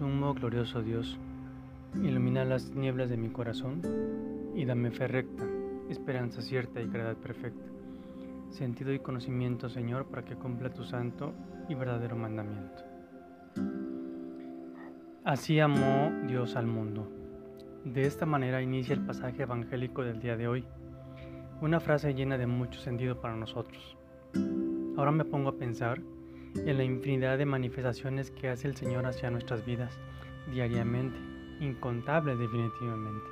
Sumo glorioso Dios, ilumina las nieblas de mi corazón y dame fe recta, esperanza cierta y caridad perfecta, sentido y conocimiento, Señor, para que cumpla tu santo y verdadero mandamiento. Así amó Dios al mundo. De esta manera inicia el pasaje evangélico del día de hoy, una frase llena de mucho sentido para nosotros. Ahora me pongo a pensar en la infinidad de manifestaciones que hace el Señor hacia nuestras vidas diariamente, incontables definitivamente.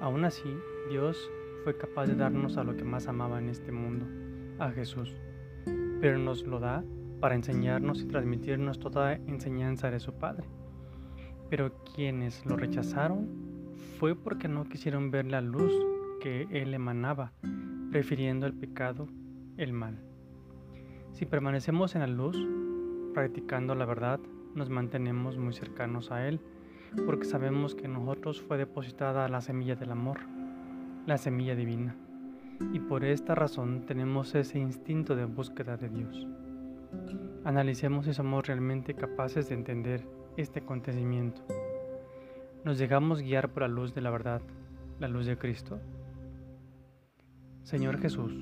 Aún así, Dios fue capaz de darnos a lo que más amaba en este mundo, a Jesús, pero nos lo da para enseñarnos y transmitirnos toda enseñanza de su Padre. Pero quienes lo rechazaron fue porque no quisieron ver la luz que Él emanaba, prefiriendo el pecado, el mal. Si permanecemos en la luz, practicando la verdad, nos mantenemos muy cercanos a Él, porque sabemos que en nosotros fue depositada la semilla del amor, la semilla divina, y por esta razón tenemos ese instinto de búsqueda de Dios. Analicemos si somos realmente capaces de entender este acontecimiento. ¿Nos dejamos guiar por la luz de la verdad, la luz de Cristo? Señor Jesús,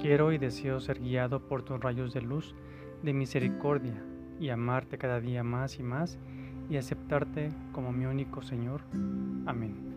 Quiero y deseo ser guiado por tus rayos de luz, de misericordia, y amarte cada día más y más, y aceptarte como mi único Señor. Amén.